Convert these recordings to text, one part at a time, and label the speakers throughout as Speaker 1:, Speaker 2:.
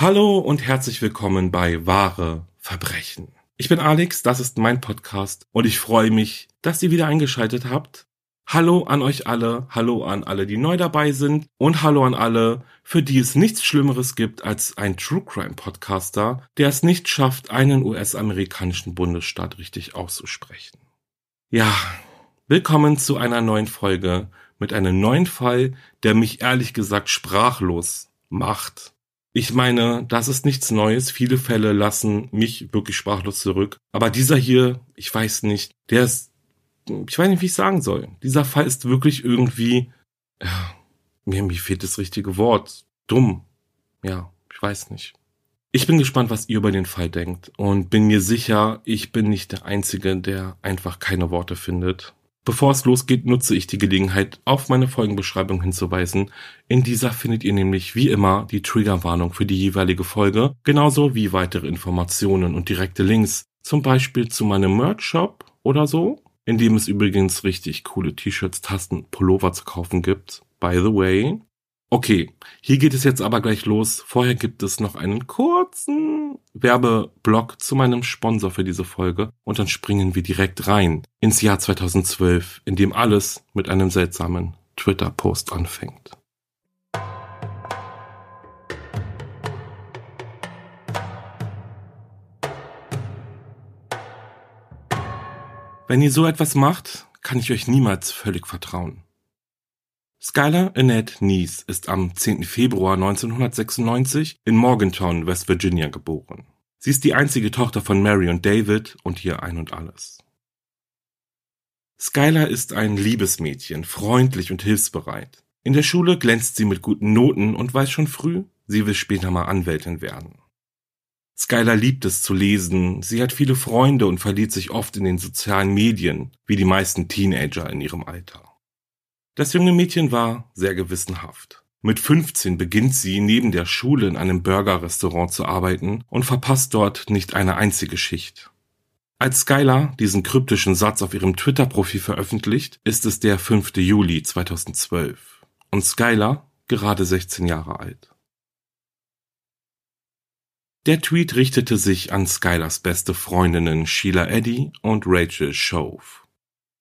Speaker 1: Hallo und herzlich willkommen bei Wahre Verbrechen. Ich bin Alex, das ist mein Podcast und ich freue mich, dass ihr wieder eingeschaltet habt. Hallo an euch alle, hallo an alle, die neu dabei sind und hallo an alle, für die es nichts Schlimmeres gibt als ein True Crime Podcaster, der es nicht schafft, einen US-amerikanischen Bundesstaat richtig auszusprechen. Ja, willkommen zu einer neuen Folge mit einem neuen Fall, der mich ehrlich gesagt sprachlos macht. Ich meine, das ist nichts Neues. Viele Fälle lassen mich wirklich sprachlos zurück. Aber dieser hier, ich weiß nicht, der ist, ich weiß nicht, wie ich sagen soll. Dieser Fall ist wirklich irgendwie, ja, mir, mir fehlt das richtige Wort. Dumm. Ja, ich weiß nicht. Ich bin gespannt, was ihr über den Fall denkt und bin mir sicher, ich bin nicht der Einzige, der einfach keine Worte findet. Bevor es losgeht, nutze ich die Gelegenheit, auf meine Folgenbeschreibung hinzuweisen. In dieser findet ihr nämlich wie immer die Triggerwarnung für die jeweilige Folge, genauso wie weitere Informationen und direkte Links, zum Beispiel zu meinem Merch-Shop oder so, in dem es übrigens richtig coole T-Shirts, Tasten, Pullover zu kaufen gibt. By the way. Okay, hier geht es jetzt aber gleich los. Vorher gibt es noch einen kurzen Werbeblock zu meinem Sponsor für diese Folge und dann springen wir direkt rein ins Jahr 2012, in dem alles mit einem seltsamen Twitter-Post anfängt. Wenn ihr so etwas macht, kann ich euch niemals völlig vertrauen. Skylar Annette Neese ist am 10. Februar 1996 in Morgantown, West Virginia geboren. Sie ist die einzige Tochter von Mary und David und ihr Ein und Alles. Skylar ist ein Liebesmädchen, freundlich und hilfsbereit. In der Schule glänzt sie mit guten Noten und weiß schon früh, sie will später mal Anwältin werden. Skylar liebt es zu lesen, sie hat viele Freunde und verliert sich oft in den sozialen Medien, wie die meisten Teenager in ihrem Alter. Das junge Mädchen war sehr gewissenhaft. Mit 15 beginnt sie neben der Schule in einem Burgerrestaurant zu arbeiten und verpasst dort nicht eine einzige Schicht. Als Skylar diesen kryptischen Satz auf ihrem Twitter-Profil veröffentlicht, ist es der 5. Juli 2012 und Skylar gerade 16 Jahre alt. Der Tweet richtete sich an Skylars beste Freundinnen Sheila Eddy und Rachel Shove.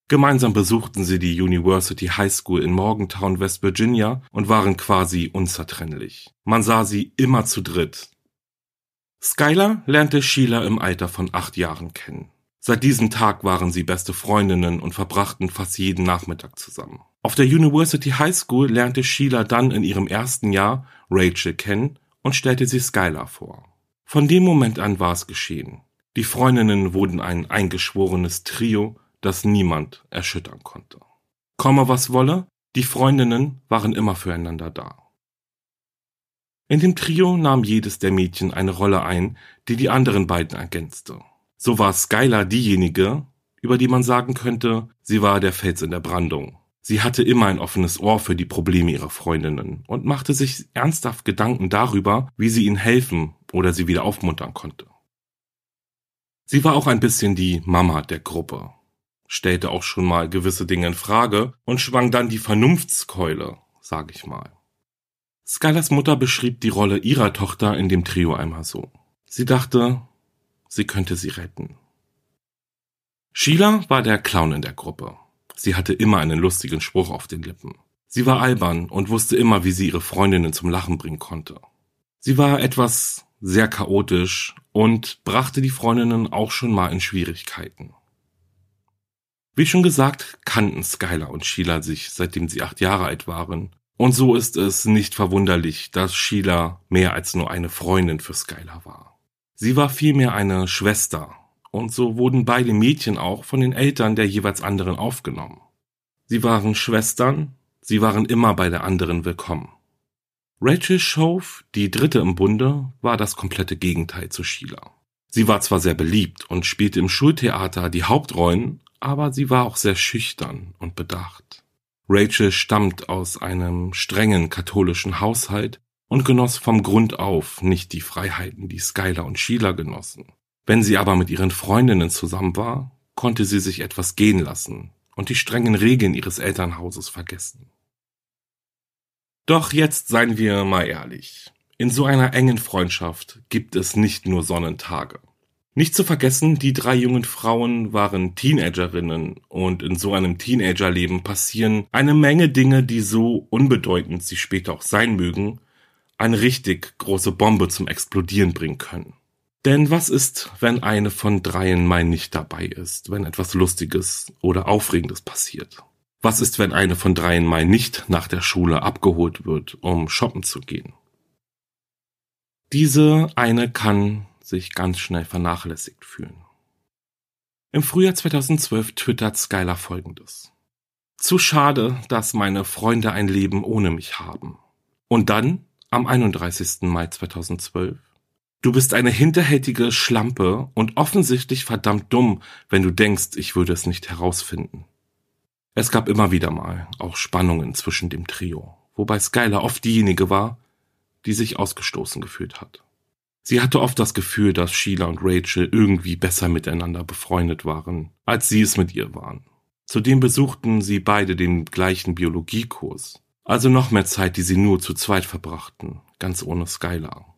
Speaker 1: Gemeinsam besuchten sie die University High School in Morgantown, West Virginia und waren quasi unzertrennlich. Man sah sie immer zu dritt. Skylar lernte Sheila im Alter von acht Jahren kennen. Seit diesem Tag waren sie beste Freundinnen und verbrachten fast jeden Nachmittag zusammen. Auf der University High School lernte Sheila dann in ihrem ersten Jahr Rachel kennen und stellte sie Skylar vor. Von dem Moment an war es geschehen. Die Freundinnen wurden ein eingeschworenes Trio, das niemand erschüttern konnte. Komme was wolle, die Freundinnen waren immer füreinander da. In dem Trio nahm jedes der Mädchen eine Rolle ein, die die anderen beiden ergänzte. So war Skylar diejenige, über die man sagen könnte, sie war der Fels in der Brandung. Sie hatte immer ein offenes Ohr für die Probleme ihrer Freundinnen und machte sich ernsthaft Gedanken darüber, wie sie ihnen helfen oder sie wieder aufmuntern konnte. Sie war auch ein bisschen die Mama der Gruppe. Stellte auch schon mal gewisse Dinge in Frage und schwang dann die Vernunftskeule, sag ich mal. Skylers Mutter beschrieb die Rolle ihrer Tochter in dem Trio einmal so. Sie dachte, sie könnte sie retten. Sheila war der Clown in der Gruppe. Sie hatte immer einen lustigen Spruch auf den Lippen. Sie war albern und wusste immer, wie sie ihre Freundinnen zum Lachen bringen konnte. Sie war etwas sehr chaotisch und brachte die Freundinnen auch schon mal in Schwierigkeiten. Wie schon gesagt, kannten Skylar und Sheila sich, seitdem sie acht Jahre alt waren. Und so ist es nicht verwunderlich, dass Sheila mehr als nur eine Freundin für Skylar war. Sie war vielmehr eine Schwester, und so wurden beide Mädchen auch von den Eltern der jeweils anderen aufgenommen. Sie waren Schwestern, sie waren immer bei der anderen willkommen. Rachel Shove, die dritte im Bunde, war das komplette Gegenteil zu Sheila. Sie war zwar sehr beliebt und spielte im Schultheater die Hauptrollen, aber sie war auch sehr schüchtern und bedacht. Rachel stammt aus einem strengen katholischen Haushalt und genoss vom Grund auf nicht die Freiheiten, die Skylar und Sheila genossen. Wenn sie aber mit ihren Freundinnen zusammen war, konnte sie sich etwas gehen lassen und die strengen Regeln ihres Elternhauses vergessen. Doch jetzt seien wir mal ehrlich. In so einer engen Freundschaft gibt es nicht nur Sonnentage. Nicht zu vergessen, die drei jungen Frauen waren Teenagerinnen und in so einem Teenagerleben passieren eine Menge Dinge, die so unbedeutend sie später auch sein mögen, eine richtig große Bombe zum Explodieren bringen können. Denn was ist, wenn eine von dreien mal nicht dabei ist, wenn etwas Lustiges oder Aufregendes passiert? Was ist, wenn eine von dreien mal nicht nach der Schule abgeholt wird, um shoppen zu gehen? Diese eine kann sich ganz schnell vernachlässigt fühlen. Im Frühjahr 2012 twittert Skylar folgendes. Zu schade, dass meine Freunde ein Leben ohne mich haben. Und dann, am 31. Mai 2012, du bist eine hinterhältige Schlampe und offensichtlich verdammt dumm, wenn du denkst, ich würde es nicht herausfinden. Es gab immer wieder mal auch Spannungen zwischen dem Trio, wobei Skylar oft diejenige war, die sich ausgestoßen gefühlt hat. Sie hatte oft das Gefühl, dass Sheila und Rachel irgendwie besser miteinander befreundet waren, als sie es mit ihr waren. Zudem besuchten sie beide den gleichen Biologiekurs, also noch mehr Zeit, die sie nur zu zweit verbrachten, ganz ohne Skylar.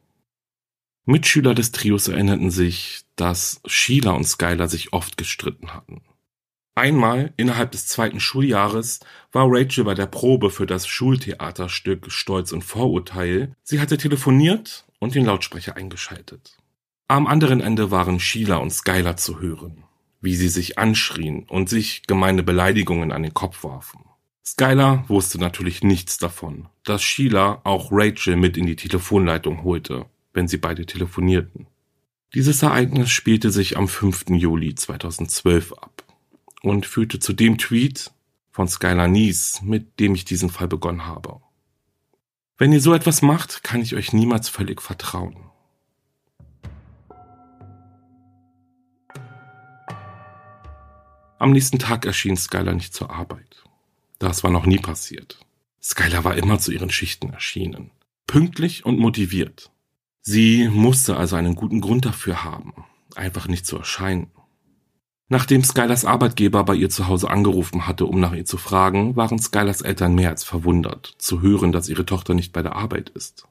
Speaker 1: Mitschüler des Trios erinnerten sich, dass Sheila und Skylar sich oft gestritten hatten. Einmal innerhalb des zweiten Schuljahres war Rachel bei der Probe für das Schultheaterstück Stolz und Vorurteil. Sie hatte telefoniert und den Lautsprecher eingeschaltet. Am anderen Ende waren Sheila und Skylar zu hören, wie sie sich anschrien und sich gemeine Beleidigungen an den Kopf warfen. Skylar wusste natürlich nichts davon, dass Sheila auch Rachel mit in die Telefonleitung holte, wenn sie beide telefonierten. Dieses Ereignis spielte sich am 5. Juli 2012 ab und führte zu dem Tweet von Skylar Nies, mit dem ich diesen Fall begonnen habe. Wenn ihr so etwas macht, kann ich euch niemals völlig vertrauen. Am nächsten Tag erschien Skylar nicht zur Arbeit. Das war noch nie passiert. Skylar war immer zu ihren Schichten erschienen. Pünktlich und motiviert. Sie musste also einen guten Grund dafür haben, einfach nicht zu erscheinen. Nachdem Skylers Arbeitgeber bei ihr zu Hause angerufen hatte, um nach ihr zu fragen, waren Skylers Eltern mehr als verwundert, zu hören, dass ihre Tochter nicht bei der Arbeit ist.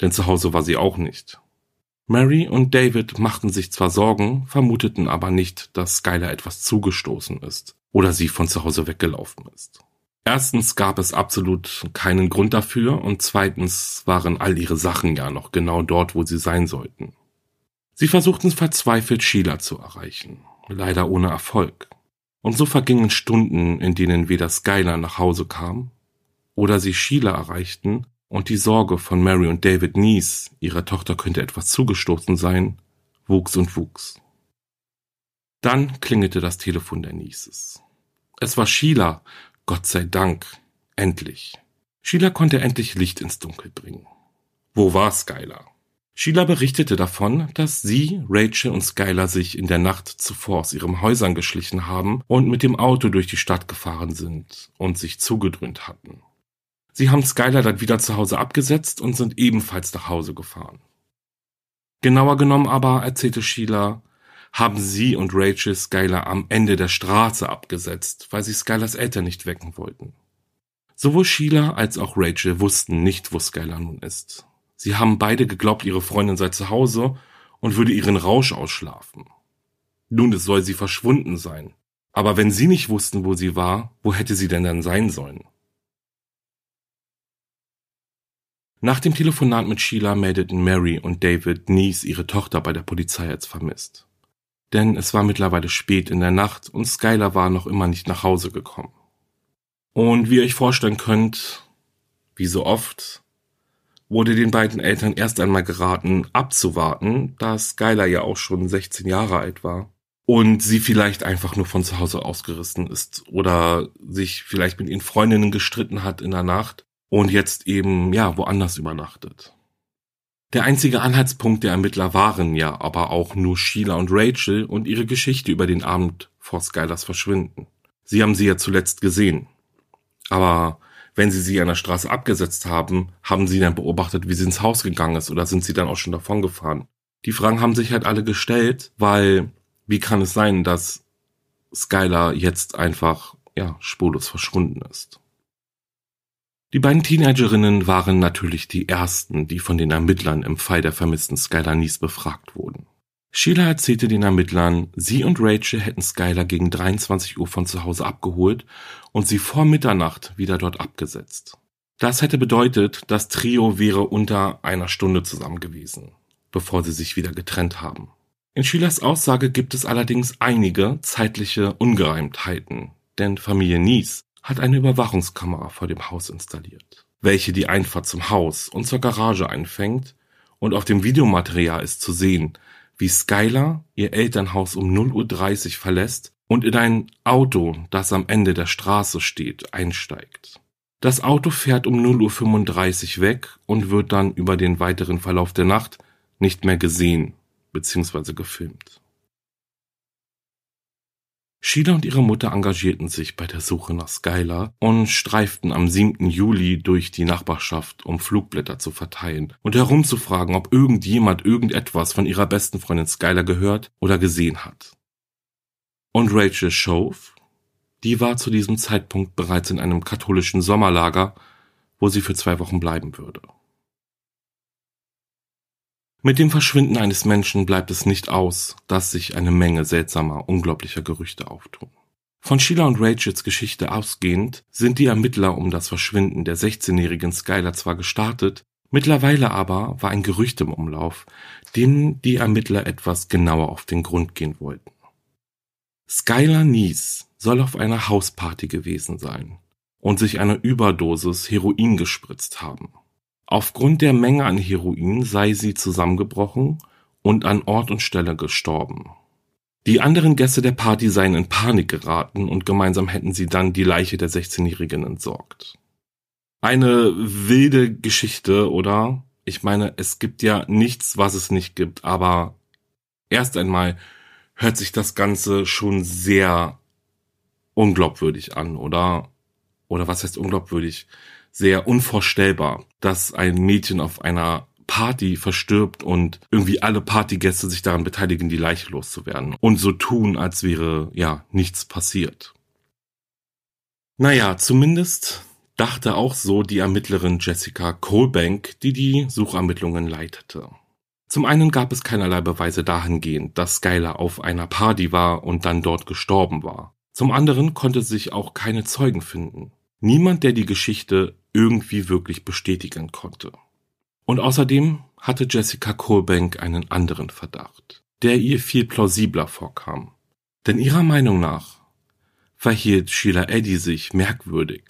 Speaker 1: Denn zu Hause war sie auch nicht. Mary und David machten sich zwar Sorgen, vermuteten aber nicht, dass Skylar etwas zugestoßen ist oder sie von zu Hause weggelaufen ist. Erstens gab es absolut keinen Grund dafür und zweitens waren all ihre Sachen ja noch genau dort, wo sie sein sollten. Sie versuchten verzweifelt Sheila zu erreichen, leider ohne Erfolg. Und so vergingen Stunden, in denen weder Skylar nach Hause kam, oder sie Sheila erreichten und die Sorge von Mary und David Nies, ihrer Tochter könnte etwas zugestoßen sein, wuchs und wuchs. Dann klingelte das Telefon der Nieses. Es war Sheila, Gott sei Dank, endlich. Sheila konnte endlich Licht ins Dunkel bringen. Wo war Skylar? Sheila berichtete davon, dass sie, Rachel und Skylar sich in der Nacht zuvor aus ihren Häusern geschlichen haben und mit dem Auto durch die Stadt gefahren sind und sich zugedröhnt hatten. Sie haben Skylar dann wieder zu Hause abgesetzt und sind ebenfalls nach Hause gefahren. Genauer genommen aber, erzählte Sheila, haben sie und Rachel Skylar am Ende der Straße abgesetzt, weil sie Skylars Eltern nicht wecken wollten. Sowohl Sheila als auch Rachel wussten nicht, wo Skylar nun ist. Sie haben beide geglaubt, ihre Freundin sei zu Hause und würde ihren Rausch ausschlafen. Nun, es soll sie verschwunden sein. Aber wenn sie nicht wussten, wo sie war, wo hätte sie denn dann sein sollen? Nach dem Telefonat mit Sheila meldeten Mary und David Nies ihre Tochter bei der Polizei als vermisst. Denn es war mittlerweile spät in der Nacht und Skylar war noch immer nicht nach Hause gekommen. Und wie ihr euch vorstellen könnt, wie so oft, wurde den beiden Eltern erst einmal geraten, abzuwarten, da Skylar ja auch schon 16 Jahre alt war und sie vielleicht einfach nur von zu Hause ausgerissen ist oder sich vielleicht mit ihren Freundinnen gestritten hat in der Nacht und jetzt eben, ja, woanders übernachtet. Der einzige Anhaltspunkt der Ermittler waren ja aber auch nur Sheila und Rachel und ihre Geschichte über den Abend vor Skylers Verschwinden. Sie haben sie ja zuletzt gesehen. Aber wenn sie sie an der Straße abgesetzt haben, haben sie dann beobachtet, wie sie ins Haus gegangen ist oder sind sie dann auch schon davon gefahren? Die Fragen haben sich halt alle gestellt, weil wie kann es sein, dass Skylar jetzt einfach, ja, spurlos verschwunden ist? Die beiden Teenagerinnen waren natürlich die ersten, die von den Ermittlern im Fall der vermissten Skylar Nies befragt wurden. Sheila erzählte den Ermittlern, sie und Rachel hätten Skylar gegen 23 Uhr von zu Hause abgeholt und sie vor Mitternacht wieder dort abgesetzt. Das hätte bedeutet, das Trio wäre unter einer Stunde zusammen gewesen, bevor sie sich wieder getrennt haben. In Sheilas Aussage gibt es allerdings einige zeitliche Ungereimtheiten, denn Familie Nies hat eine Überwachungskamera vor dem Haus installiert, welche die Einfahrt zum Haus und zur Garage einfängt und auf dem Videomaterial ist zu sehen, wie Skylar ihr Elternhaus um 0.30 Uhr verlässt und in ein Auto, das am Ende der Straße steht, einsteigt. Das Auto fährt um 0.35 Uhr weg und wird dann über den weiteren Verlauf der Nacht nicht mehr gesehen bzw. gefilmt. Sheila und ihre Mutter engagierten sich bei der Suche nach Skylar und streiften am 7. Juli durch die Nachbarschaft, um Flugblätter zu verteilen und herumzufragen, ob irgendjemand irgendetwas von ihrer besten Freundin Skylar gehört oder gesehen hat. Und Rachel Shove, die war zu diesem Zeitpunkt bereits in einem katholischen Sommerlager, wo sie für zwei Wochen bleiben würde. Mit dem Verschwinden eines Menschen bleibt es nicht aus, dass sich eine Menge seltsamer, unglaublicher Gerüchte auftun. Von Sheila und Rachels Geschichte ausgehend sind die Ermittler um das Verschwinden der 16-jährigen Skylar zwar gestartet, mittlerweile aber war ein Gerücht im Umlauf, dem die Ermittler etwas genauer auf den Grund gehen wollten. Skylar Nies soll auf einer Hausparty gewesen sein und sich eine Überdosis Heroin gespritzt haben. Aufgrund der Menge an Heroin sei sie zusammengebrochen und an Ort und Stelle gestorben. Die anderen Gäste der Party seien in Panik geraten und gemeinsam hätten sie dann die Leiche der 16-Jährigen entsorgt. Eine wilde Geschichte, oder? Ich meine, es gibt ja nichts, was es nicht gibt, aber erst einmal hört sich das Ganze schon sehr unglaubwürdig an, oder? Oder was heißt unglaubwürdig? Sehr unvorstellbar, dass ein Mädchen auf einer Party verstirbt und irgendwie alle Partygäste sich daran beteiligen, die Leiche loszuwerden und so tun, als wäre ja nichts passiert. Naja, zumindest dachte auch so die Ermittlerin Jessica Colbank, die die Suchermittlungen leitete. Zum einen gab es keinerlei Beweise dahingehend, dass Skylar auf einer Party war und dann dort gestorben war. Zum anderen konnte sich auch keine Zeugen finden. Niemand, der die Geschichte irgendwie wirklich bestätigen konnte. Und außerdem hatte Jessica Colbank einen anderen Verdacht, der ihr viel plausibler vorkam. Denn ihrer Meinung nach verhielt Sheila Eddy sich merkwürdig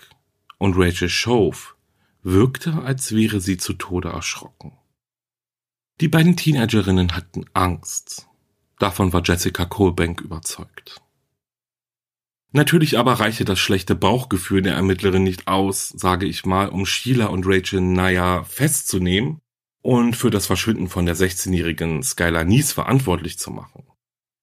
Speaker 1: und Rachel Shove wirkte, als wäre sie zu Tode erschrocken. Die beiden Teenagerinnen hatten Angst. Davon war Jessica Colbank überzeugt. Natürlich aber reichte das schlechte Bauchgefühl der Ermittlerin nicht aus, sage ich mal, um Sheila und Rachel naja festzunehmen und für das Verschwinden von der 16-jährigen Skylar Nies verantwortlich zu machen.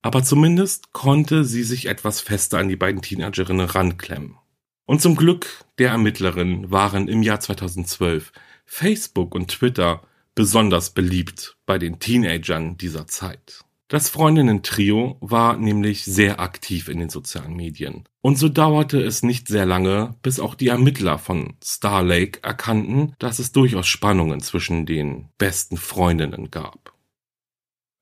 Speaker 1: Aber zumindest konnte sie sich etwas fester an die beiden Teenagerinnen ranklemmen. Und zum Glück der Ermittlerin waren im Jahr 2012 Facebook und Twitter besonders beliebt bei den Teenagern dieser Zeit. Das Freundinnen-Trio war nämlich sehr aktiv in den sozialen Medien. Und so dauerte es nicht sehr lange, bis auch die Ermittler von Star Lake erkannten, dass es durchaus Spannungen zwischen den besten Freundinnen gab.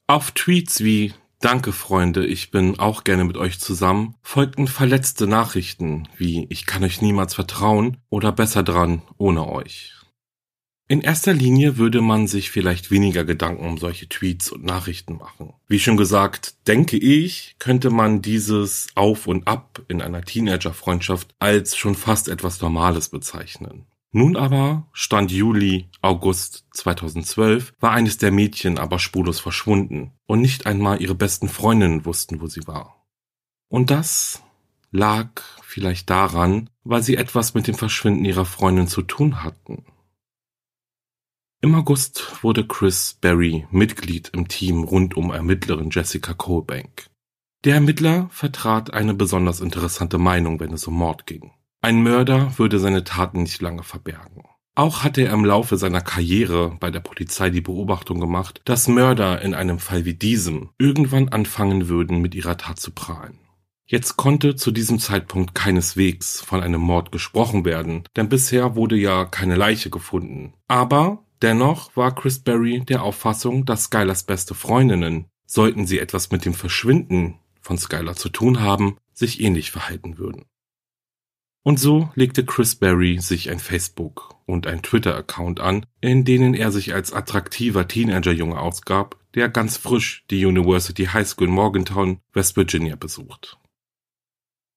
Speaker 1: Auf Tweets wie Danke Freunde, ich bin auch gerne mit euch zusammen, folgten verletzte Nachrichten wie Ich kann euch niemals vertrauen oder besser dran ohne euch. In erster Linie würde man sich vielleicht weniger Gedanken um solche Tweets und Nachrichten machen. Wie schon gesagt, denke ich, könnte man dieses Auf und Ab in einer Teenager-Freundschaft als schon fast etwas Normales bezeichnen. Nun aber, Stand Juli, August 2012, war eines der Mädchen aber spurlos verschwunden und nicht einmal ihre besten Freundinnen wussten, wo sie war. Und das lag vielleicht daran, weil sie etwas mit dem Verschwinden ihrer Freundin zu tun hatten. Im August wurde Chris Berry Mitglied im Team rund um Ermittlerin Jessica Colbank. Der Ermittler vertrat eine besonders interessante Meinung, wenn es um Mord ging. Ein Mörder würde seine Taten nicht lange verbergen. Auch hatte er im Laufe seiner Karriere bei der Polizei die Beobachtung gemacht, dass Mörder in einem Fall wie diesem irgendwann anfangen würden, mit ihrer Tat zu prahlen. Jetzt konnte zu diesem Zeitpunkt keineswegs von einem Mord gesprochen werden, denn bisher wurde ja keine Leiche gefunden. Aber Dennoch war Chris Berry der Auffassung, dass Skylers beste Freundinnen, sollten sie etwas mit dem Verschwinden von Skylar zu tun haben, sich ähnlich verhalten würden. Und so legte Chris Berry sich ein Facebook und ein Twitter-Account an, in denen er sich als attraktiver Teenager-Junge ausgab, der ganz frisch die University High School in Morgantown, West Virginia besucht.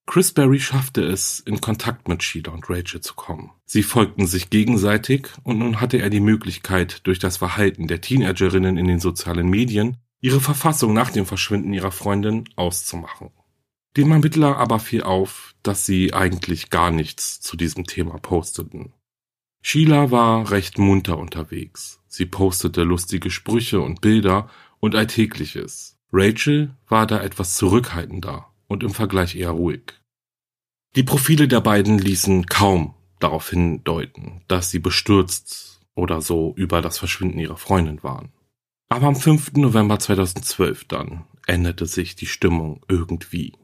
Speaker 1: Chris Berry schaffte es, in Kontakt mit Sheila und Rachel zu kommen. Sie folgten sich gegenseitig und nun hatte er die Möglichkeit, durch das Verhalten der Teenagerinnen in den sozialen Medien ihre Verfassung nach dem Verschwinden ihrer Freundin auszumachen. Dem Ermittler aber fiel auf, dass sie eigentlich gar nichts zu diesem Thema posteten. Sheila war recht munter unterwegs. Sie postete lustige Sprüche und Bilder und Alltägliches. Rachel war da etwas zurückhaltender und im Vergleich eher ruhig. Die Profile der beiden ließen kaum darauf hindeuten, dass sie bestürzt oder so über das Verschwinden ihrer Freundin waren. Aber am 5. November 2012 dann änderte sich die Stimmung irgendwie.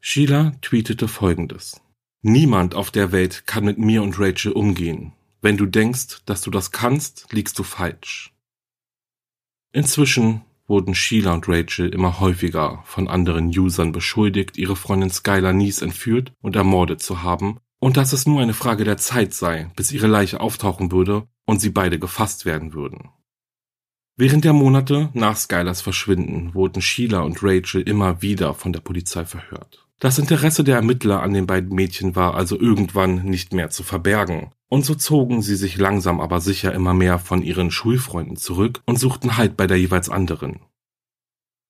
Speaker 1: Sheila tweetete folgendes. Niemand auf der Welt kann mit mir und Rachel umgehen. Wenn du denkst, dass du das kannst, liegst du falsch. Inzwischen wurden Sheila und Rachel immer häufiger von anderen Usern beschuldigt, ihre Freundin Skylar Nies entführt und ermordet zu haben und dass es nur eine Frage der Zeit sei, bis ihre Leiche auftauchen würde und sie beide gefasst werden würden. Während der Monate nach Skylars Verschwinden wurden Sheila und Rachel immer wieder von der Polizei verhört. Das Interesse der Ermittler an den beiden Mädchen war also irgendwann nicht mehr zu verbergen, und so zogen sie sich langsam aber sicher immer mehr von ihren Schulfreunden zurück und suchten Halt bei der jeweils anderen.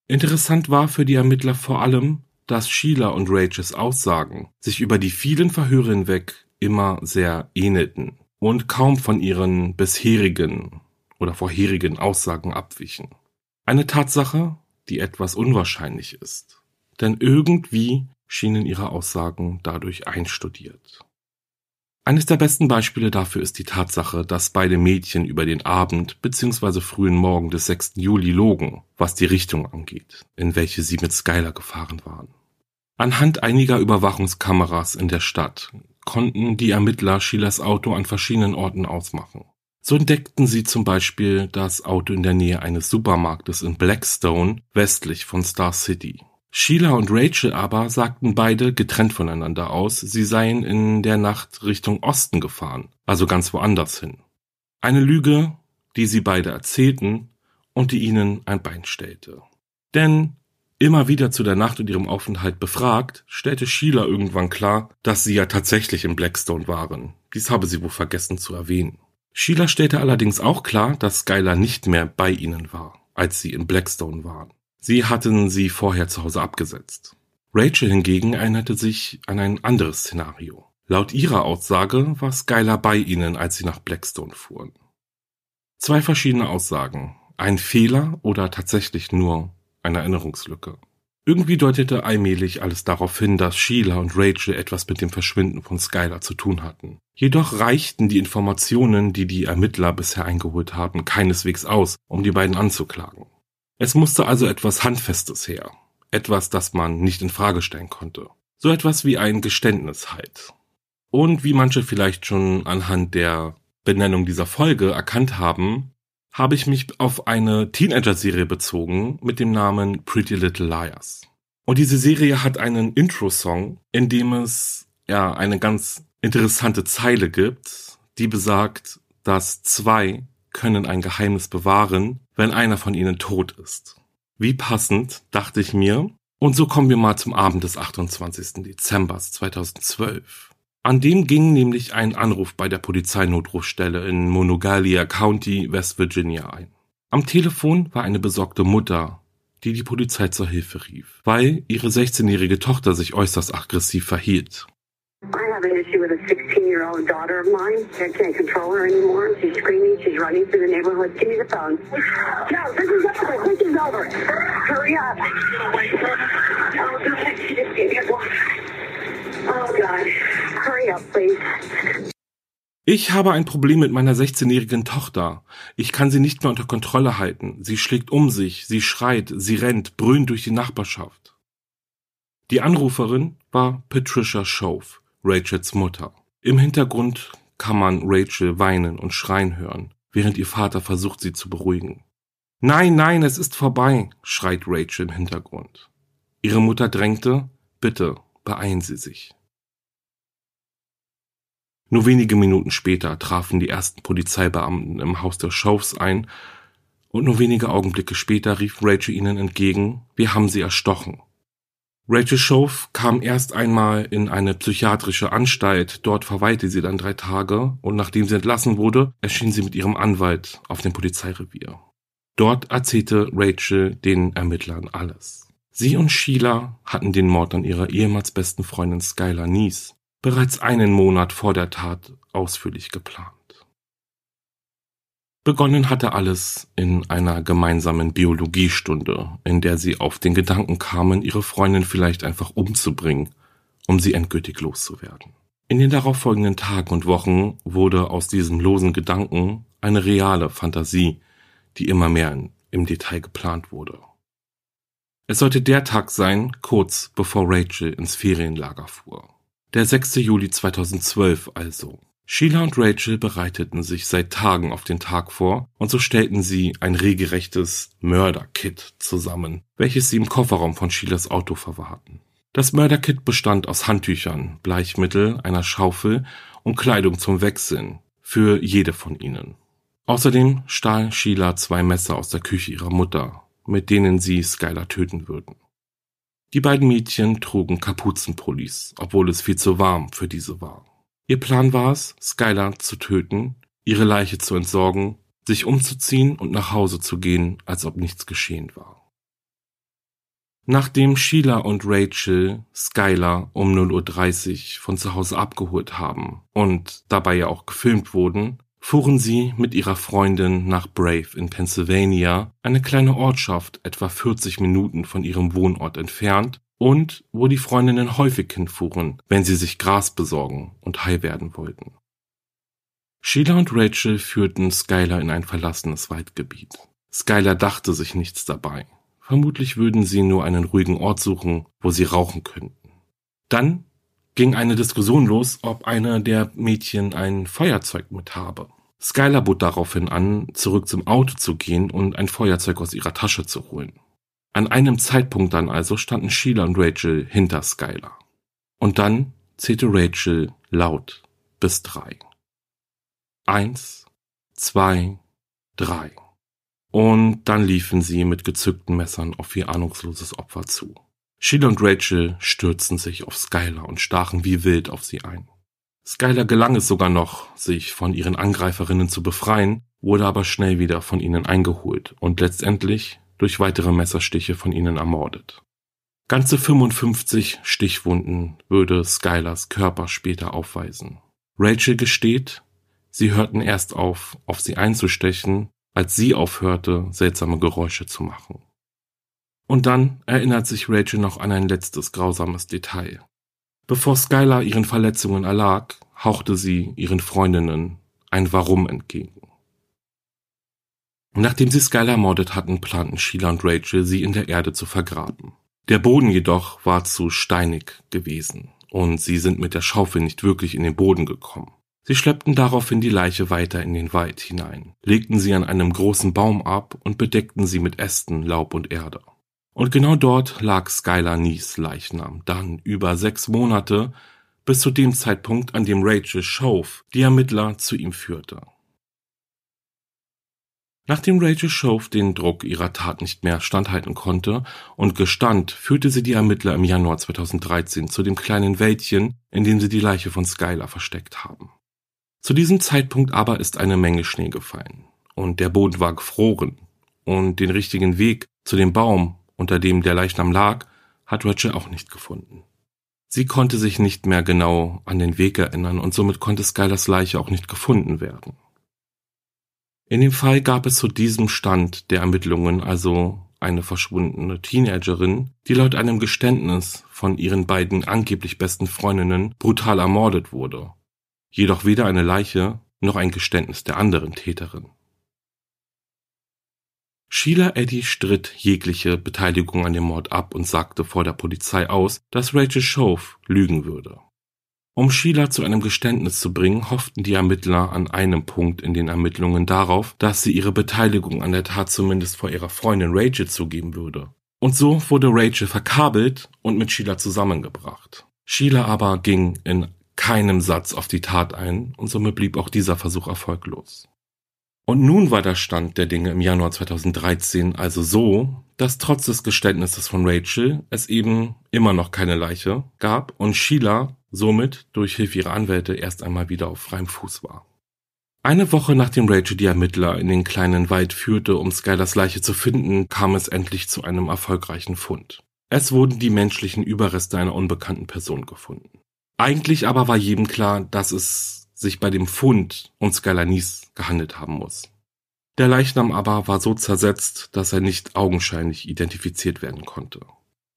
Speaker 1: Interessant war für die Ermittler vor allem, dass Sheila und Rachels Aussagen sich über die vielen Verhöre hinweg immer sehr ähnelten und kaum von ihren bisherigen oder vorherigen Aussagen abwichen. Eine Tatsache, die etwas unwahrscheinlich ist. Denn irgendwie schienen ihre Aussagen dadurch einstudiert. Eines der besten Beispiele dafür ist die Tatsache, dass beide Mädchen über den Abend bzw. frühen Morgen des 6. Juli logen, was die Richtung angeht, in welche sie mit Skylar gefahren waren. Anhand einiger Überwachungskameras in der Stadt konnten die Ermittler Sheilas Auto an verschiedenen Orten ausmachen. So entdeckten sie zum Beispiel das Auto in der Nähe eines Supermarktes in Blackstone, westlich von Star City. Sheila und Rachel aber sagten beide getrennt voneinander aus, sie seien in der Nacht Richtung Osten gefahren, also ganz woanders hin. Eine Lüge, die sie beide erzählten und die ihnen ein Bein stellte. Denn immer wieder zu der Nacht und ihrem Aufenthalt befragt, stellte Sheila irgendwann klar, dass sie ja tatsächlich in Blackstone waren. Dies habe sie wohl vergessen zu erwähnen. Sheila stellte allerdings auch klar, dass Skylar nicht mehr bei ihnen war, als sie in Blackstone waren. Sie hatten sie vorher zu Hause abgesetzt. Rachel hingegen erinnerte sich an ein anderes Szenario. Laut ihrer Aussage war Skylar bei ihnen, als sie nach Blackstone fuhren. Zwei verschiedene Aussagen. Ein Fehler oder tatsächlich nur eine Erinnerungslücke. Irgendwie deutete allmählich alles darauf hin, dass Sheila und Rachel etwas mit dem Verschwinden von Skylar zu tun hatten. Jedoch reichten die Informationen, die die Ermittler bisher eingeholt haben, keineswegs aus, um die beiden anzuklagen. Es musste also etwas Handfestes her. Etwas, das man nicht in Frage stellen konnte. So etwas wie ein Geständnis halt. Und wie manche vielleicht schon anhand der Benennung dieser Folge erkannt haben, habe ich mich auf eine Teenager-Serie bezogen mit dem Namen Pretty Little Liars. Und diese Serie hat einen Intro-Song, in dem es ja eine ganz interessante Zeile gibt, die besagt, dass zwei können ein Geheimnis bewahren, wenn einer von ihnen tot ist. Wie passend, dachte ich mir. Und so kommen wir mal zum Abend des 28. Dezember 2012. An dem ging nämlich ein Anruf bei der Polizeinotrufstelle in Monogalia County, West Virginia ein. Am Telefon war eine besorgte Mutter, die die Polizei zur Hilfe rief, weil ihre 16-jährige Tochter sich äußerst aggressiv verhielt.
Speaker 2: I have an issue with a 16-year-old daughter of mine. I can't control her anymore. She's screaming. She's running through the neighborhood. Give me the phone. No, this is over. This is over. Hurry up. Oh, God. Hurry up, please.
Speaker 1: Ich habe ein Problem mit meiner 16-jährigen Tochter. Ich kann sie nicht mehr unter Kontrolle halten. Sie schlägt um sich, sie schreit, sie rennt, brüllt durch die Nachbarschaft. Die Anruferin war Patricia Shove, Rachels Mutter. Im Hintergrund kann man Rachel weinen und schreien hören, während ihr Vater versucht, sie zu beruhigen. Nein, nein, es ist vorbei, schreit Rachel im Hintergrund. Ihre Mutter drängte, bitte, beeilen Sie sich. Nur wenige Minuten später trafen die ersten Polizeibeamten im Haus der Shows ein und nur wenige Augenblicke später rief Rachel ihnen entgegen, wir haben sie erstochen. Rachel Shove kam erst einmal in eine psychiatrische Anstalt, dort verweilte sie dann drei Tage und nachdem sie entlassen wurde, erschien sie mit ihrem Anwalt auf dem Polizeirevier. Dort erzählte Rachel den Ermittlern alles. Sie und Sheila hatten den Mord an ihrer ehemals besten Freundin Skylar Nies bereits einen Monat vor der Tat ausführlich geplant. Begonnen hatte alles in einer gemeinsamen Biologiestunde, in der sie auf den Gedanken kamen, ihre Freundin vielleicht einfach umzubringen, um sie endgültig loszuwerden. In den darauffolgenden Tagen und Wochen wurde aus diesem losen Gedanken eine reale Fantasie, die immer mehr im Detail geplant wurde. Es sollte der Tag sein, kurz bevor Rachel ins Ferienlager fuhr. Der 6. Juli 2012 also. Sheila und Rachel bereiteten sich seit Tagen auf den Tag vor und so stellten sie ein regelrechtes Mörderkit zusammen, welches sie im Kofferraum von Sheilas Auto verwahrten. Das Mörderkit bestand aus Handtüchern, Bleichmittel, einer Schaufel und Kleidung zum Wechseln für jede von ihnen. Außerdem stahl Sheila zwei Messer aus der Küche ihrer Mutter, mit denen sie Skylar töten würden. Die beiden Mädchen trugen Kapuzenpullis, obwohl es viel zu warm für diese war. Ihr Plan war es, Skylar zu töten, ihre Leiche zu entsorgen, sich umzuziehen und nach Hause zu gehen, als ob nichts geschehen war. Nachdem Sheila und Rachel Skylar um 0.30 Uhr von zu Hause abgeholt haben und dabei ja auch gefilmt wurden, fuhren sie mit ihrer Freundin nach Brave in Pennsylvania, eine kleine Ortschaft etwa 40 Minuten von ihrem Wohnort entfernt, und wo die Freundinnen häufig hinfuhren, wenn sie sich Gras besorgen und high werden wollten. Sheila und Rachel führten Skylar in ein verlassenes Waldgebiet. Skylar dachte sich nichts dabei. Vermutlich würden sie nur einen ruhigen Ort suchen, wo sie rauchen könnten. Dann ging eine Diskussion los, ob einer der Mädchen ein Feuerzeug mit habe. Skylar bot daraufhin an, zurück zum Auto zu gehen und ein Feuerzeug aus ihrer Tasche zu holen. An einem Zeitpunkt dann also standen Sheila und Rachel hinter Skylar. Und dann zählte Rachel laut bis drei. Eins, zwei, drei. Und dann liefen sie mit gezückten Messern auf ihr ahnungsloses Opfer zu. Sheila und Rachel stürzten sich auf Skylar und stachen wie wild auf sie ein. Skylar gelang es sogar noch, sich von ihren Angreiferinnen zu befreien, wurde aber schnell wieder von ihnen eingeholt und letztendlich durch weitere Messerstiche von ihnen ermordet. Ganze 55 Stichwunden würde Skylars Körper später aufweisen. Rachel gesteht, sie hörten erst auf, auf sie einzustechen, als sie aufhörte, seltsame Geräusche zu machen. Und dann erinnert sich Rachel noch an ein letztes grausames Detail. Bevor Skylar ihren Verletzungen erlag, hauchte sie ihren Freundinnen ein Warum entgegen. Nachdem sie Skylar ermordet hatten, planten Sheila und Rachel, sie in der Erde zu vergraben. Der Boden jedoch war zu steinig gewesen und sie sind mit der Schaufel nicht wirklich in den Boden gekommen. Sie schleppten daraufhin die Leiche weiter in den Wald hinein, legten sie an einem großen Baum ab und bedeckten sie mit Ästen, Laub und Erde. Und genau dort lag Skylar Nies Leichnam dann über sechs Monate bis zu dem Zeitpunkt, an dem Rachel Shove die Ermittler zu ihm führte. Nachdem Rachel Shove den Druck ihrer Tat nicht mehr standhalten konnte und gestand, führte sie die Ermittler im Januar 2013 zu dem kleinen Wäldchen, in dem sie die Leiche von Skylar versteckt haben. Zu diesem Zeitpunkt aber ist eine Menge Schnee gefallen und der Boden war gefroren und den richtigen Weg zu dem Baum, unter dem der Leichnam lag, hat Rachel auch nicht gefunden. Sie konnte sich nicht mehr genau an den Weg erinnern und somit konnte Skylers Leiche auch nicht gefunden werden. In dem Fall gab es zu diesem Stand der Ermittlungen also eine verschwundene Teenagerin, die laut einem Geständnis von ihren beiden angeblich besten Freundinnen brutal ermordet wurde. Jedoch weder eine Leiche noch ein Geständnis der anderen Täterin. Sheila Eddy stritt jegliche Beteiligung an dem Mord ab und sagte vor der Polizei aus, dass Rachel Shove lügen würde. Um Sheila zu einem Geständnis zu bringen, hofften die Ermittler an einem Punkt in den Ermittlungen darauf, dass sie ihre Beteiligung an der Tat zumindest vor ihrer Freundin Rachel zugeben würde. Und so wurde Rachel verkabelt und mit Sheila zusammengebracht. Sheila aber ging in keinem Satz auf die Tat ein und somit blieb auch dieser Versuch erfolglos. Und nun war der Stand der Dinge im Januar 2013 also so, dass trotz des Geständnisses von Rachel es eben immer noch keine Leiche gab und Sheila somit durch Hilfe ihrer Anwälte erst einmal wieder auf freiem Fuß war. Eine Woche nachdem Rachel die Ermittler in den kleinen Wald führte, um Skylers Leiche zu finden, kam es endlich zu einem erfolgreichen Fund. Es wurden die menschlichen Überreste einer unbekannten Person gefunden. Eigentlich aber war jedem klar, dass es sich bei dem Fund um Skylar Nies gehandelt haben muss. Der Leichnam aber war so zersetzt, dass er nicht augenscheinlich identifiziert werden konnte.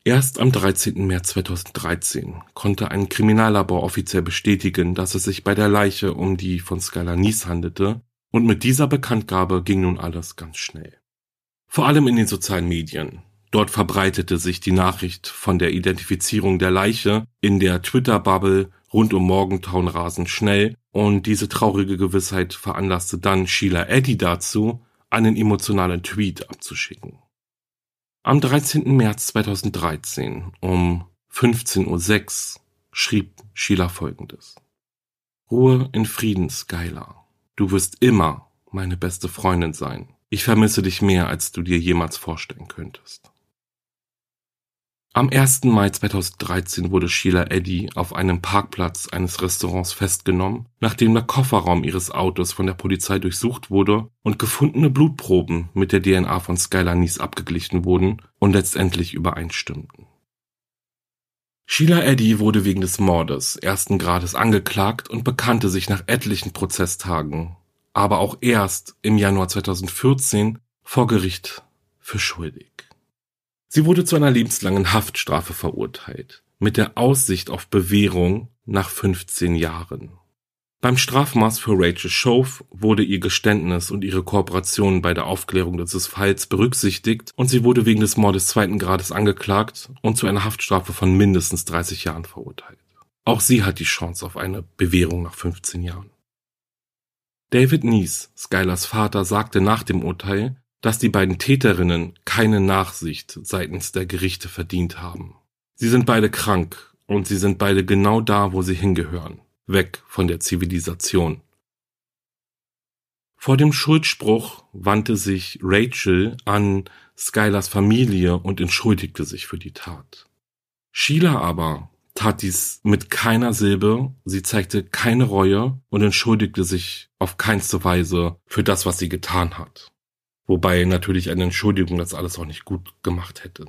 Speaker 1: Erst am 13. März 2013 konnte ein Kriminallabor offiziell bestätigen, dass es sich bei der Leiche um die von Skylar Nies handelte, und mit dieser Bekanntgabe ging nun alles ganz schnell. Vor allem in den sozialen Medien. Dort verbreitete sich die Nachricht von der Identifizierung der Leiche in der Twitter-Bubble rund um Morgentown rasend schnell und diese traurige Gewissheit veranlasste dann Sheila Eddy dazu, einen emotionalen Tweet abzuschicken. Am 13. März 2013 um 15.06 Uhr schrieb Sheila folgendes. Ruhe in Frieden, Skylar. Du wirst immer meine beste Freundin sein. Ich vermisse dich mehr, als du dir jemals vorstellen könntest. Am 1. Mai 2013 wurde Sheila Eddy auf einem Parkplatz eines Restaurants festgenommen, nachdem der Kofferraum ihres Autos von der Polizei durchsucht wurde und gefundene Blutproben mit der DNA von Skylar Nies abgeglichen wurden und letztendlich übereinstimmten. Sheila Eddy wurde wegen des Mordes ersten Grades angeklagt und bekannte sich nach etlichen Prozesstagen, aber auch erst im Januar 2014 vor Gericht für schuldig. Sie wurde zu einer lebenslangen Haftstrafe verurteilt, mit der Aussicht auf Bewährung nach 15 Jahren. Beim Strafmaß für Rachel Shove wurde ihr Geständnis und ihre Kooperation bei der Aufklärung dieses Falls berücksichtigt und sie wurde wegen des Mordes zweiten Grades angeklagt und zu einer Haftstrafe von mindestens 30 Jahren verurteilt. Auch sie hat die Chance auf eine Bewährung nach 15 Jahren. David Nies, Skylers Vater, sagte nach dem Urteil, dass die beiden Täterinnen keine Nachsicht seitens der Gerichte verdient haben. Sie sind beide krank und sie sind beide genau da, wo sie hingehören, weg von der Zivilisation. Vor dem Schuldspruch wandte sich Rachel an Skylers Familie und entschuldigte sich für die Tat. Sheila aber tat dies mit keiner Silbe, sie zeigte keine Reue und entschuldigte sich auf keinste Weise für das, was sie getan hat. Wobei natürlich eine Entschuldigung das alles auch nicht gut gemacht hätte.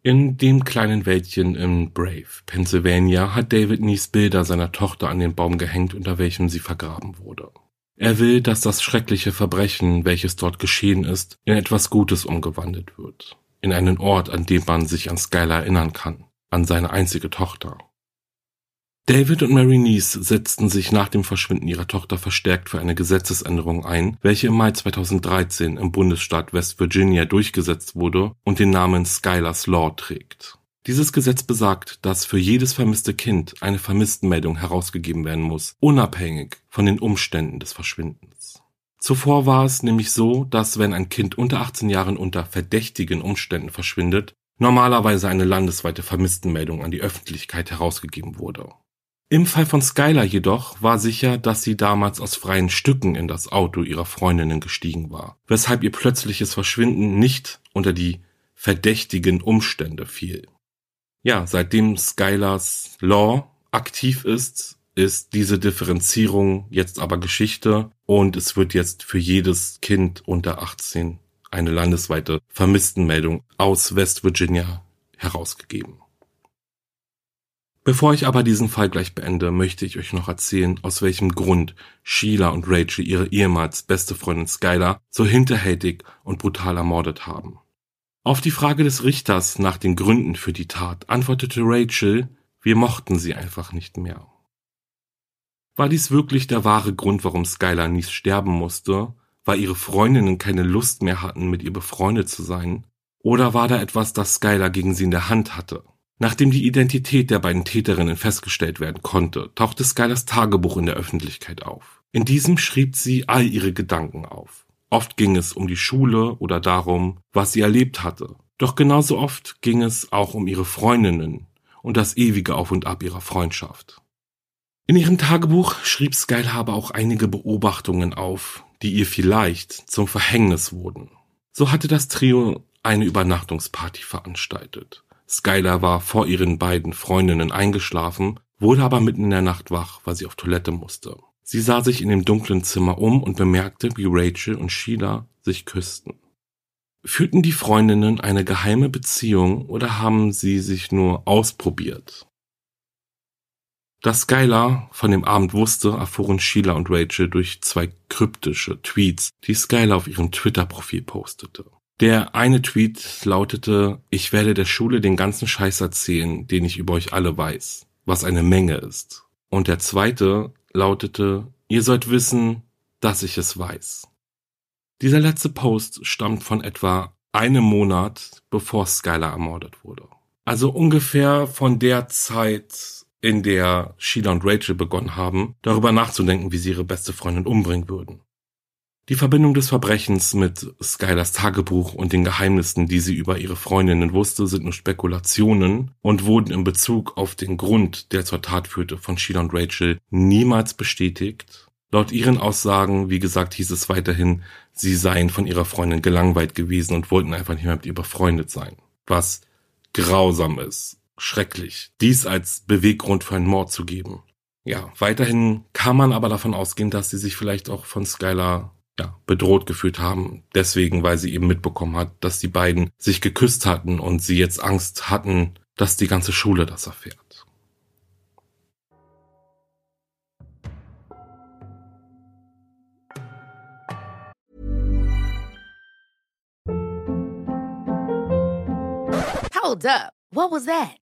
Speaker 1: In dem kleinen Wäldchen in Brave, Pennsylvania, hat David Nies Bilder seiner Tochter an den Baum gehängt, unter welchem sie vergraben wurde. Er will, dass das schreckliche Verbrechen, welches dort geschehen ist, in etwas Gutes umgewandelt wird. In einen Ort, an dem man sich an Skylar erinnern kann. An seine einzige Tochter. David und Mary Neese setzten sich nach dem Verschwinden ihrer Tochter verstärkt für eine Gesetzesänderung ein, welche im Mai 2013 im Bundesstaat West Virginia durchgesetzt wurde und den Namen Skylar's Law trägt. Dieses Gesetz besagt, dass für jedes vermisste Kind eine Vermisstenmeldung herausgegeben werden muss, unabhängig von den Umständen des Verschwindens. Zuvor war es nämlich so, dass wenn ein Kind unter 18 Jahren unter verdächtigen Umständen verschwindet, normalerweise eine landesweite Vermisstenmeldung an die Öffentlichkeit herausgegeben wurde. Im Fall von Skylar jedoch war sicher, dass sie damals aus freien Stücken in das Auto ihrer Freundinnen gestiegen war, weshalb ihr plötzliches Verschwinden nicht unter die verdächtigen Umstände fiel. Ja, seitdem Skylars Law aktiv ist, ist diese Differenzierung jetzt aber Geschichte und es wird jetzt für jedes Kind unter 18 eine landesweite Vermisstenmeldung aus West Virginia herausgegeben. Bevor ich aber diesen Fall gleich beende, möchte ich euch noch erzählen, aus welchem Grund Sheila und Rachel ihre ehemals beste Freundin Skylar so hinterhältig und brutal ermordet haben. Auf die Frage des Richters nach den Gründen für die Tat antwortete Rachel, wir mochten sie einfach nicht mehr. War dies wirklich der wahre Grund, warum Skylar nie sterben musste, weil ihre Freundinnen keine Lust mehr hatten, mit ihr befreundet zu sein? Oder war da etwas, das Skylar gegen sie in der Hand hatte? Nachdem die Identität der beiden Täterinnen festgestellt werden konnte, tauchte Skylers Tagebuch in der Öffentlichkeit auf. In diesem schrieb sie all ihre Gedanken auf. Oft ging es um die Schule oder darum, was sie erlebt hatte. Doch genauso oft ging es auch um ihre Freundinnen und das ewige Auf und Ab ihrer Freundschaft. In ihrem Tagebuch schrieb Skylar aber auch einige Beobachtungen auf, die ihr vielleicht zum Verhängnis wurden. So hatte das Trio eine Übernachtungsparty veranstaltet. Skylar war vor ihren beiden Freundinnen eingeschlafen, wurde aber mitten in der Nacht wach, weil sie auf Toilette musste. Sie sah sich in dem dunklen Zimmer um und bemerkte, wie Rachel und Sheila sich küssten. Führten die Freundinnen eine geheime Beziehung oder haben sie sich nur ausprobiert? Dass Skylar von dem Abend wusste, erfuhren Sheila und Rachel durch zwei kryptische Tweets, die Skylar auf ihrem Twitter-Profil postete. Der eine Tweet lautete, ich werde der Schule den ganzen Scheiß erzählen, den ich über euch alle weiß, was eine Menge ist. Und der zweite lautete, ihr sollt wissen, dass ich es weiß. Dieser letzte Post stammt von etwa einem Monat, bevor Skylar ermordet wurde. Also ungefähr von der Zeit, in der Sheila und Rachel begonnen haben, darüber nachzudenken, wie sie ihre beste Freundin umbringen würden. Die Verbindung des Verbrechens mit Skylers Tagebuch und den Geheimnissen, die sie über ihre Freundinnen wusste, sind nur Spekulationen und wurden in Bezug auf den Grund, der zur Tat führte, von Sheila und Rachel niemals bestätigt. Laut ihren Aussagen, wie gesagt, hieß es weiterhin, sie seien von ihrer Freundin gelangweilt gewesen und wollten einfach nicht mehr mit ihr befreundet sein. Was grausam ist. Schrecklich. Dies als Beweggrund für einen Mord zu geben. Ja, weiterhin kann man aber davon ausgehen, dass sie sich vielleicht auch von Skylar ja, bedroht gefühlt haben. Deswegen, weil sie eben mitbekommen hat, dass die beiden sich geküsst hatten und sie jetzt Angst hatten, dass die ganze Schule das erfährt.
Speaker 3: Hold up. What was that?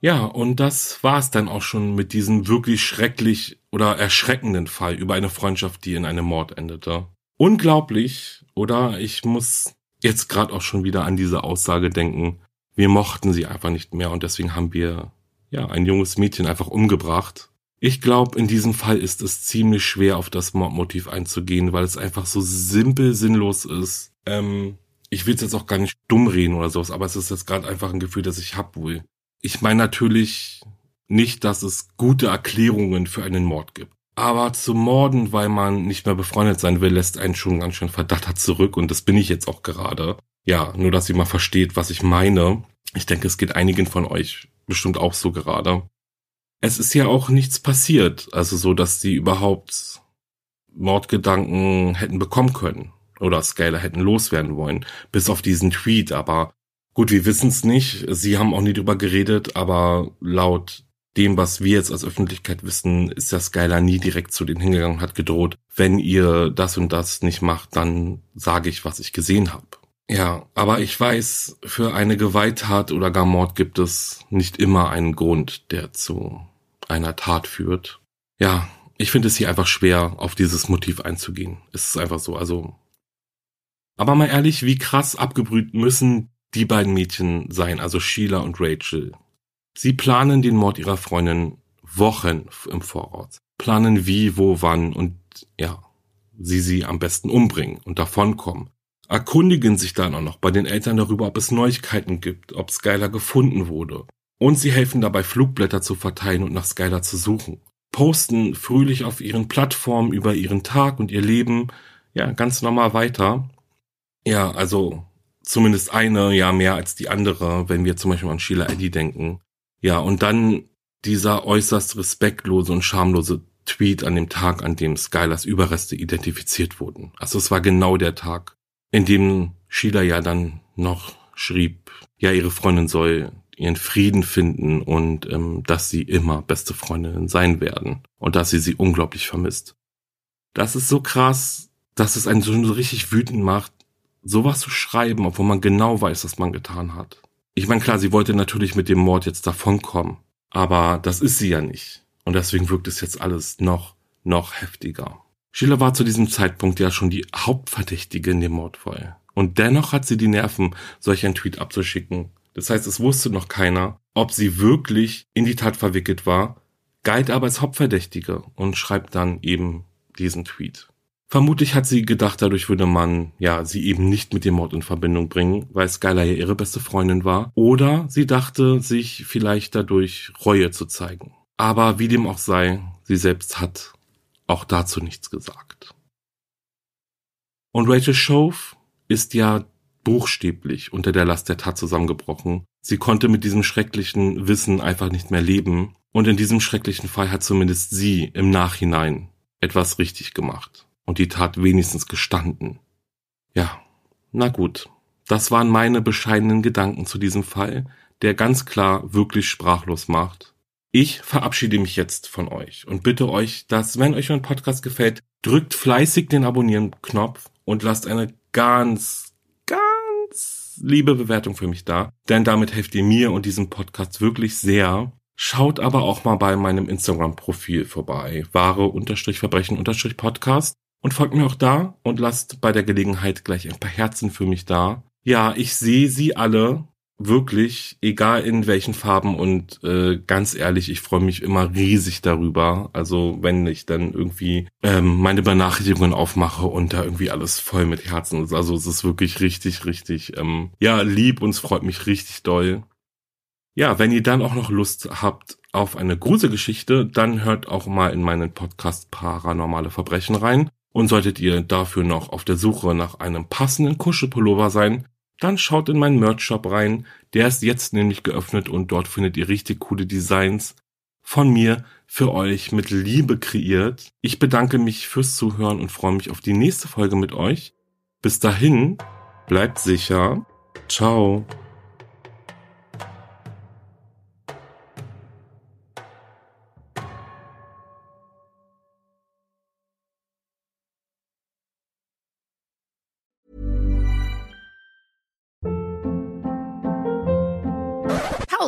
Speaker 1: Ja, und das war's dann auch schon mit diesem wirklich schrecklich oder erschreckenden Fall über eine Freundschaft, die in einem Mord endete. Unglaublich, oder? Ich muss jetzt gerade auch schon wieder an diese Aussage denken. Wir mochten sie einfach nicht mehr und deswegen haben wir ja ein junges Mädchen einfach umgebracht. Ich glaube, in diesem Fall ist es ziemlich schwer, auf das Mordmotiv einzugehen, weil es einfach so simpel sinnlos ist. Ähm, ich will es jetzt auch gar nicht dumm reden oder sowas, aber es ist jetzt gerade einfach ein Gefühl, das ich hab wohl. Ich meine natürlich nicht, dass es gute Erklärungen für einen Mord gibt. Aber zu morden, weil man nicht mehr befreundet sein will, lässt einen schon ganz schön verdattert zurück und das bin ich jetzt auch gerade. Ja, nur dass ihr mal versteht, was ich meine. Ich denke, es geht einigen von euch bestimmt auch so gerade. es ist ja auch nichts passiert. Also so, dass sie überhaupt Mordgedanken hätten bekommen können oder Scaler hätten loswerden wollen, bis auf diesen Tweet. Aber gut, wir wissen es nicht. Sie haben auch nie drüber geredet, aber laut dem, was wir jetzt als Öffentlichkeit wissen, ist der Skyler nie direkt zu denen hingegangen und hat gedroht, wenn ihr das und das nicht macht, dann sage ich, was ich gesehen habe. Ja, aber ich weiß, für eine Gewalttat oder gar Mord gibt es nicht immer einen Grund, der zu einer Tat führt. Ja, ich finde es hier einfach schwer, auf dieses Motiv einzugehen. Es ist einfach so, also. Aber mal ehrlich, wie krass abgebrüht müssen die beiden Mädchen sein, also Sheila und Rachel. Sie planen den Mord ihrer Freundin Wochen im Voraus. Planen wie, wo, wann und ja, sie sie am besten umbringen und davonkommen. Erkundigen sich dann auch noch bei den Eltern darüber, ob es Neuigkeiten gibt, ob Skylar gefunden wurde. Und sie helfen dabei, Flugblätter zu verteilen und nach Skylar zu suchen. Posten fröhlich auf ihren Plattformen über ihren Tag und ihr Leben, ja, ganz normal weiter. Ja, also zumindest eine, ja, mehr als die andere, wenn wir zum Beispiel an Sheila Eddy denken. Ja, und dann dieser äußerst respektlose und schamlose Tweet an dem Tag, an dem Skylers Überreste identifiziert wurden. Also es war genau der Tag, in dem Sheila ja dann noch schrieb, ja, ihre Freundin soll ihren Frieden finden und ähm, dass sie immer beste Freundinnen sein werden und dass sie sie unglaublich vermisst. Das ist so krass, dass es einen so richtig wütend macht, sowas zu schreiben, obwohl man genau weiß, was man getan hat. Ich meine, klar, sie wollte natürlich mit dem Mord jetzt davonkommen, aber das ist sie ja nicht. Und deswegen wirkt es jetzt alles noch, noch heftiger. Sheila war zu diesem Zeitpunkt ja schon die Hauptverdächtige in dem Mordfall. Und dennoch hat sie die Nerven, solch einen Tweet abzuschicken. Das heißt, es wusste noch keiner, ob sie wirklich in die Tat verwickelt war, galt aber als Hauptverdächtige und schreibt dann eben diesen Tweet. Vermutlich hat sie gedacht, dadurch würde man ja sie eben nicht mit dem Mord in Verbindung bringen, weil Skylar ja ihre beste Freundin war. Oder sie dachte, sich vielleicht dadurch Reue zu zeigen. Aber wie dem auch sei, sie selbst hat auch dazu nichts gesagt. Und Rachel Shove ist ja buchstäblich unter der Last der Tat zusammengebrochen. Sie konnte mit diesem schrecklichen Wissen einfach nicht mehr leben. Und in diesem schrecklichen Fall hat zumindest sie im Nachhinein etwas richtig gemacht und die Tat wenigstens gestanden. Ja, na gut. Das waren meine bescheidenen Gedanken zu diesem Fall, der ganz klar wirklich sprachlos macht. Ich verabschiede mich jetzt von euch und bitte euch, dass, wenn euch mein Podcast gefällt, drückt fleißig den Abonnieren-Knopf und lasst eine ganz, ganz liebe Bewertung für mich da, denn damit helft ihr mir und diesem Podcast wirklich sehr. Schaut aber auch mal bei meinem Instagram-Profil vorbei, wahre-verbrechen-podcast und folgt mir auch da und lasst bei der Gelegenheit gleich ein paar Herzen für mich da. Ja, ich sehe sie alle wirklich, egal in welchen Farben und äh, ganz ehrlich, ich freue mich immer riesig darüber. Also wenn ich dann irgendwie ähm, meine Benachrichtigungen aufmache und da irgendwie alles voll mit Herzen ist. Also es ist wirklich richtig, richtig, ähm, ja, lieb und es freut mich richtig doll. Ja, wenn ihr dann auch noch Lust habt auf eine Gruselgeschichte, dann hört auch mal in meinen Podcast Paranormale Verbrechen rein. Und solltet ihr dafür noch auf der Suche nach einem passenden Kuschelpullover sein, dann schaut in meinen Merch-Shop rein. Der ist jetzt nämlich geöffnet und dort findet ihr richtig coole Designs von mir für euch mit Liebe kreiert. Ich bedanke mich fürs Zuhören und freue mich auf die nächste Folge mit euch. Bis dahin, bleibt sicher. Ciao.